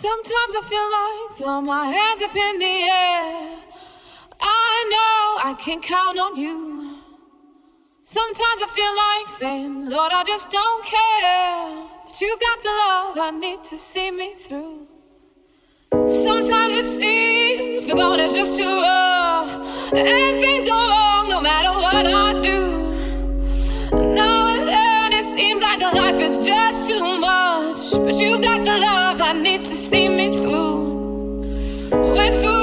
Sometimes I feel like throw my hands up in the air. I know I can count on you. Sometimes I feel like saying, Lord, I just don't care. But you got the love I need to see me through. Sometimes it seems the going is just too rough, and things go wrong no matter what I do. It seems like life is just too much, but you got the love I need to see me through. When food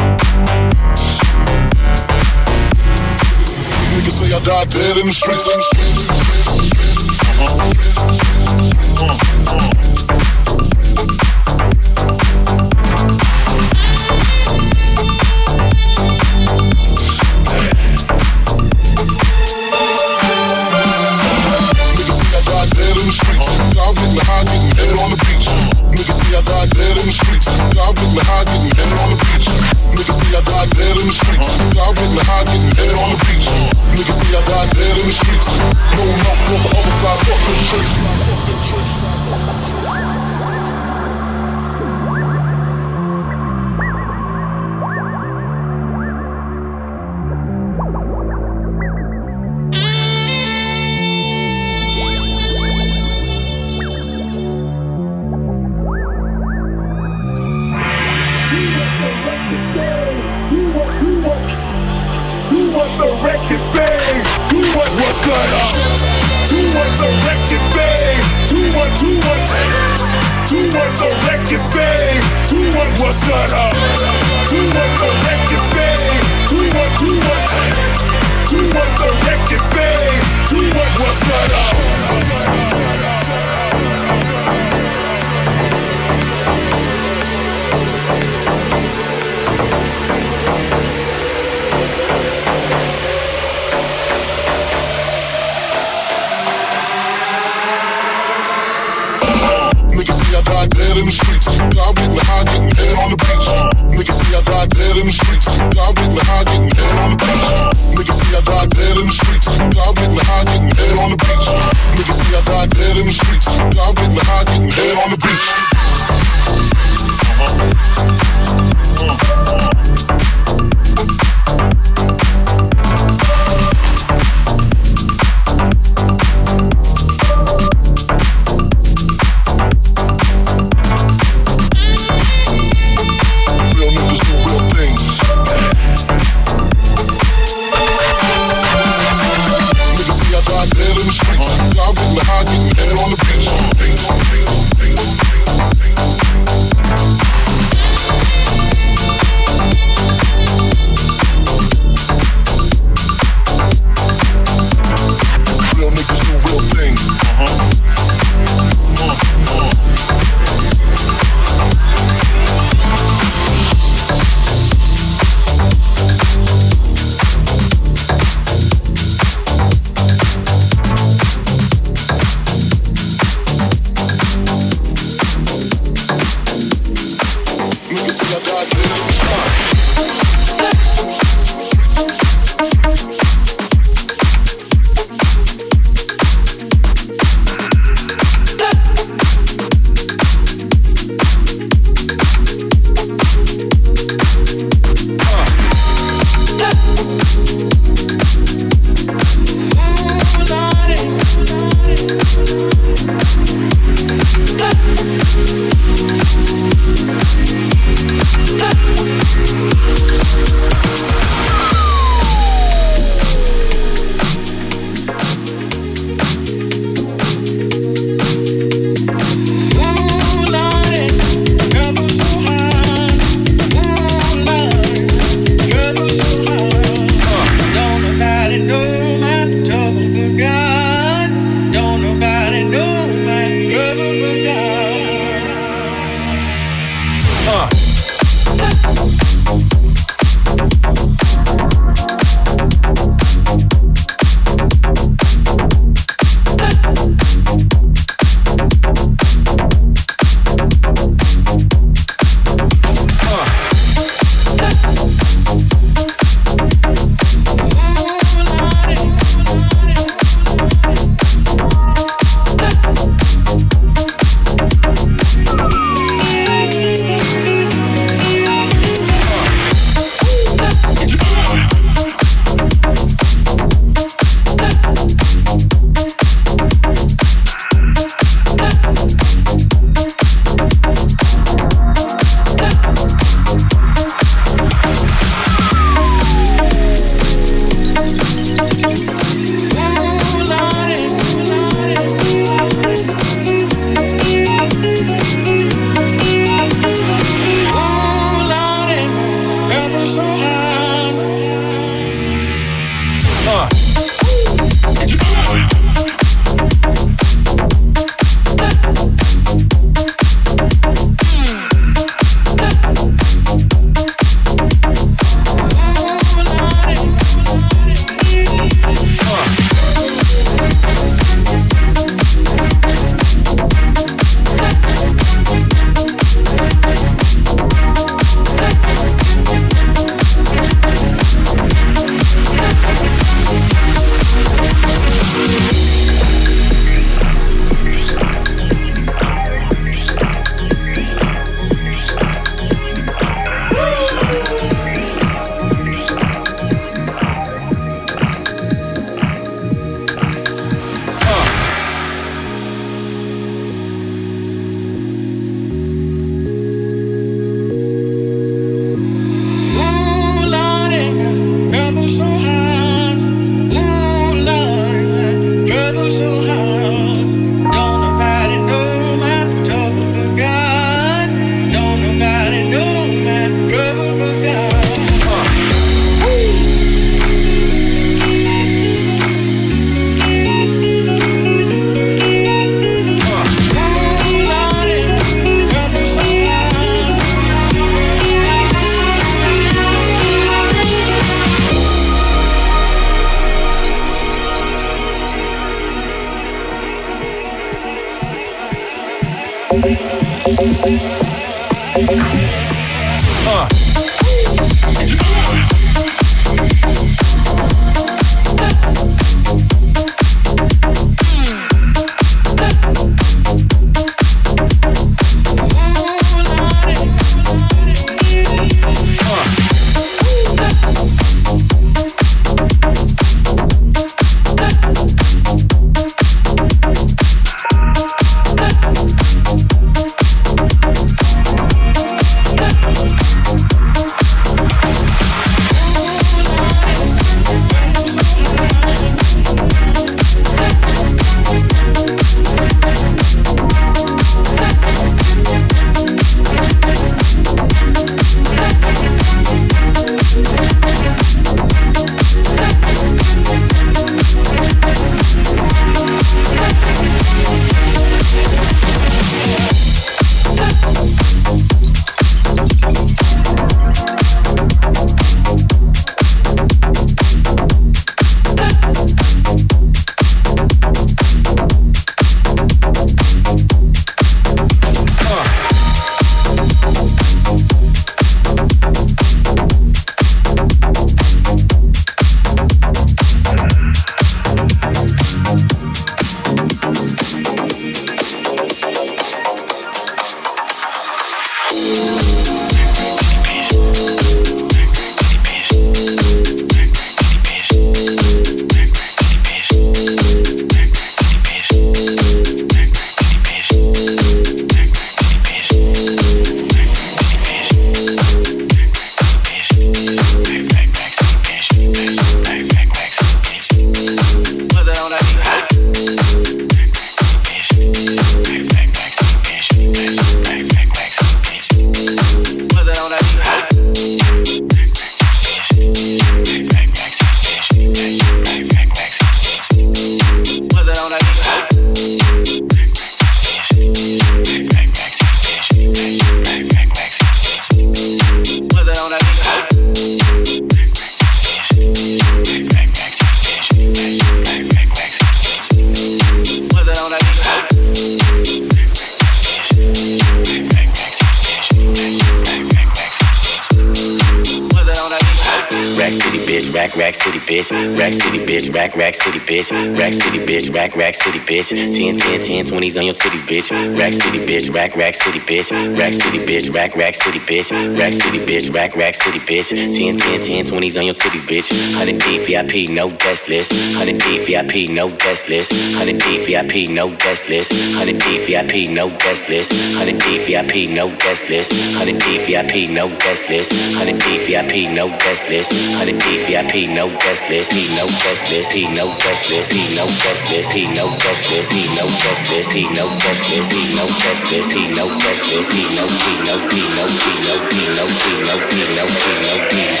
bitch. Racks bitch. Rack, rack city, bitch. 10, 10, 10, 20s on your titty, bitch. Rack city, bitch. Rack, rack city, bitch. Rack city, bitch. Rack, rack city, bitch. Rack city, bitch. Rack, rack city, bitch. 10, 10, 10, 20s on your titty, bitch. 100 deep VIP, no guest list. 100 deep VIP, no guest list. 100 deep VIP, no guest list. 100 deep VIP, no guest list. 100 deep VIP, no guest list. 100 deep VIP, no guest list. 100 deep VIP, no guest list. 100 deep VIP, no guest list. He no guest list. He no justice, he no justice, he no justice, he no justice, he no justice, he no justice, he no justice, he no he no he no he no he no he no he no he no he no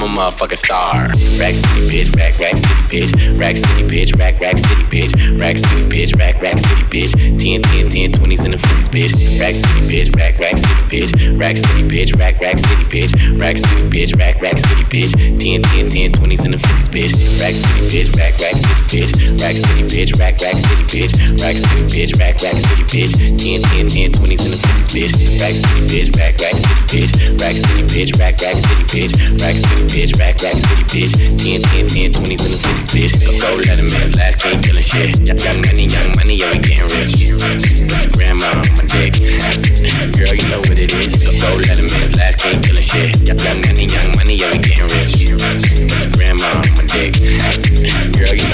he motherfucking star. Rack City, bitch, rack, rack city, bitch. Rack City, bitch, rack, rack city, bitch. Rack City, bitch, rack, rack city, bitch. 10, 10, 10, 20s and the 50s, bitch. Rack City, bitch, rack, rack city, bitch. Rack City, bitch, rack, rack city, bitch. Rack City, bitch, rack, rack city, bitch. 10, 10, 10, 20s and the 50s, bitch. Rack City, bitch, rack, rack city, bitch. Rack City, bitch, rack, rack city, bitch. Rack City, bitch, rack, rack city, bitch. 10, 10, 10, 20s and the 50s, bitch. Rack City, bitch, rack, rack city, bitch. Rack City, bitch, rack, rack city, bitch. Rack City, bitch, rack, rack city, bitch. 10, 10, 10, 20s and the 50s, bitch. Go let him man's last king killing shit. Young money, young money, yeah, we getting rich. Grandma on my dick. Girl, you know what it is. Go let him man's last king killing shit. Young money, young money, yeah, we getting rich. Grandma on my dick. Girl, you know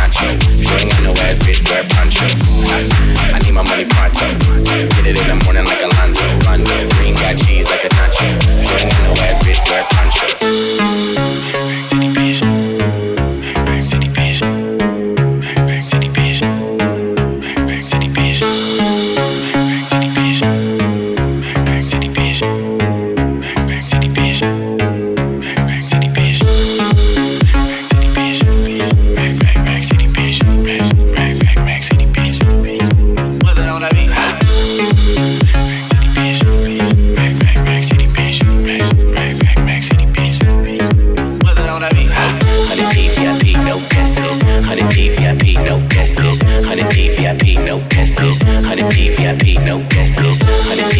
nacho. If you ain't got no ass, bitch, wear poncho. I need my money pronto. Get it in the morning like Alonzo. Rondo. Green got cheese like a nacho. If you ain't got no ass,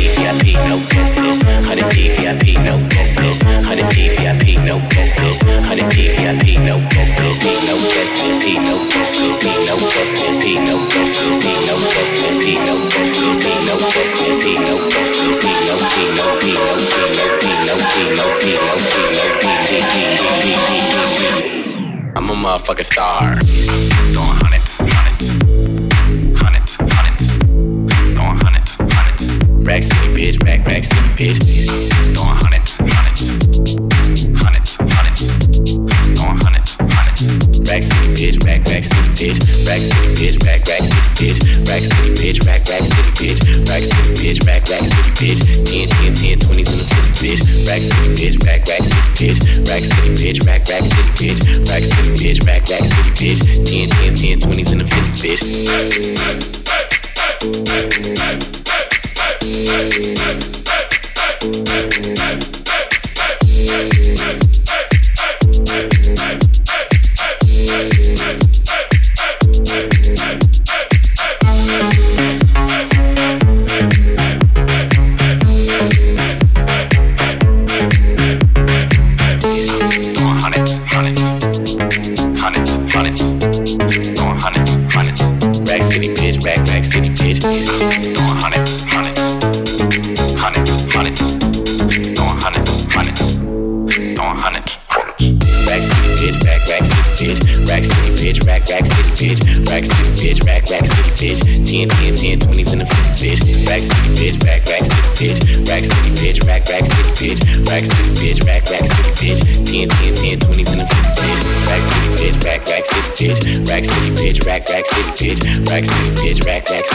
VIP, no guest list. Honey P VIP, no guest list. Honey P VIP, no guest list. Honey P VIP, no guest list. He no guest list. He no guest list. He no guest list. He no guest list. He no guest list. He no guest list. He no guest list. He no guest list. He no he no he no he no he no he no he no he no he he he he he he I'm a motherfucking star. Bitch, rack, rack city, bitch. Throwing hundreds, hundreds, hundreds, hundreds. Throwing hundreds, hundreds. Rack City, bitch, rack, rack city, bitch. Rack City, bitch, rack, rack city, bitch. Rack City, bitch, rack, rack city, bitch. Rack City, bitch, rack, rack city, bitch. 10, 10, 10, 20s and the 50s, bitch. Rack City, bitch, rack, rack city, bitch. Rack City, bitch, rack, rack city, bitch. Rack City, bitch, rack, rack city, bitch. 10, 10, 10, 20s and the 50s, bitch.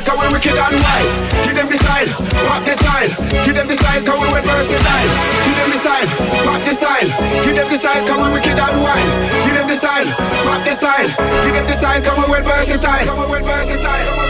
style, cause we wicked and wild. Give them the style, pop the style. Give them the style, cause we versatile. Give them the style, pop the style. Give them the style, cause we wicked and wild. Give them the style, pop the style. Give them the style, cause we're versatile. Cause we're versatile.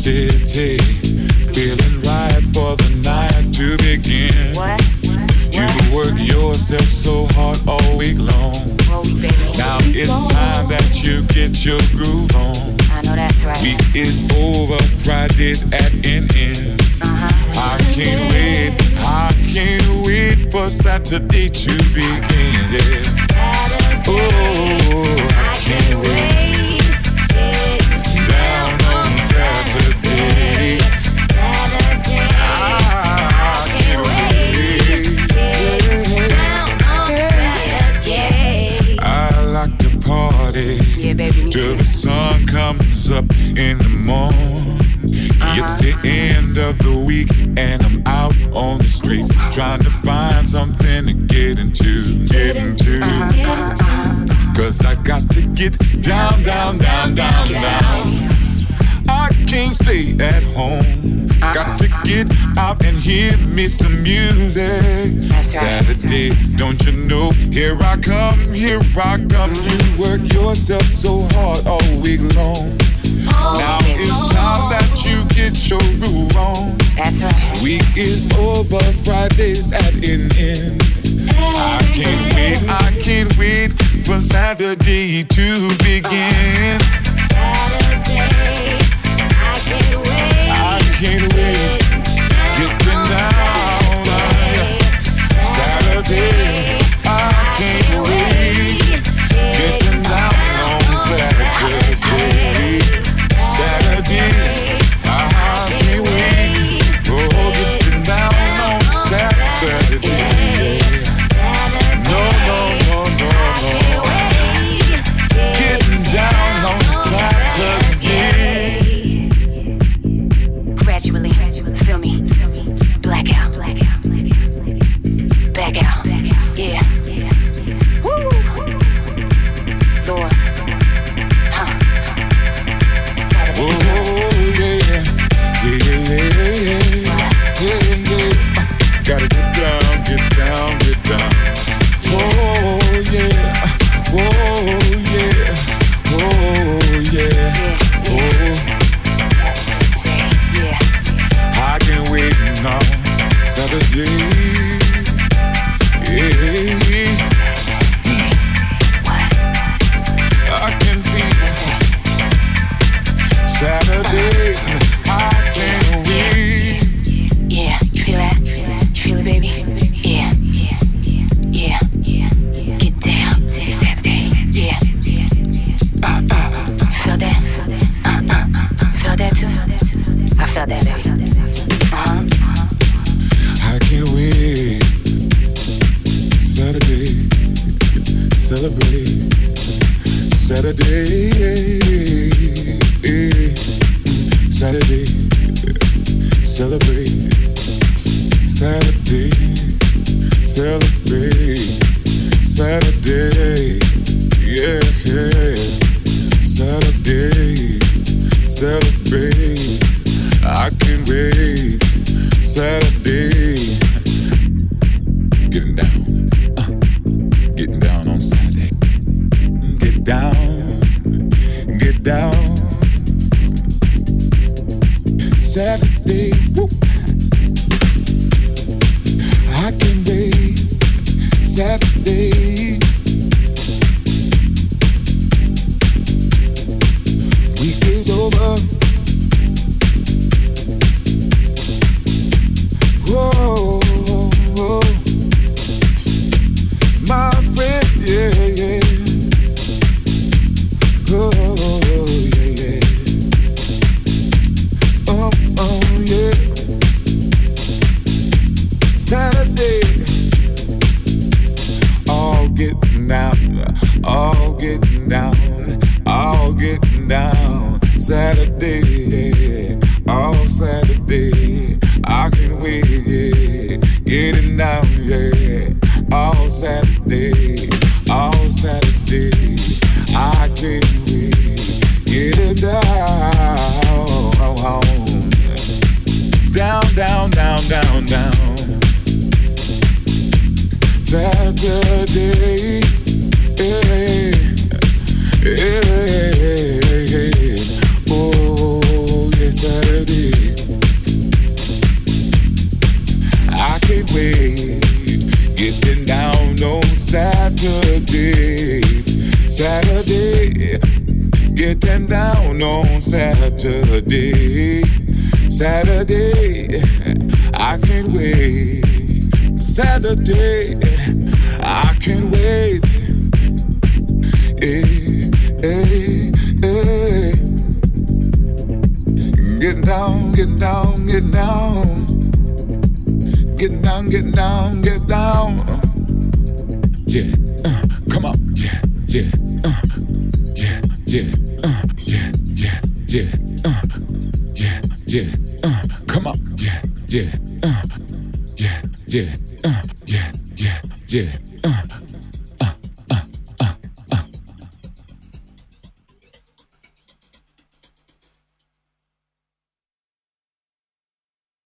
city. Feeling right for the night to begin. What? You work yourself so hard all week long. Me. Now it's time that you get your groove on. I know that's right. Week is over, Friday's at an end. Uh-huh. I can't wait, I can't wait for Saturday to begin. Yeah. Oh, I can't wait. Till the sun comes up in the morning. It's the end of the week and I'm out on the street trying to find something to get into, get into. Cause I got to get down, down, down, down, down. I can't stay at home. Got to get out and hear me some music. That's right. Saturday, don't you know? Here I come, here I come. You work yourself so hard all week long. Now it's time that you get your groove on. That's right. Week is over, Friday's at an end. I can't wait, I can't wait for Saturday to begin. Can't wait, Gradually,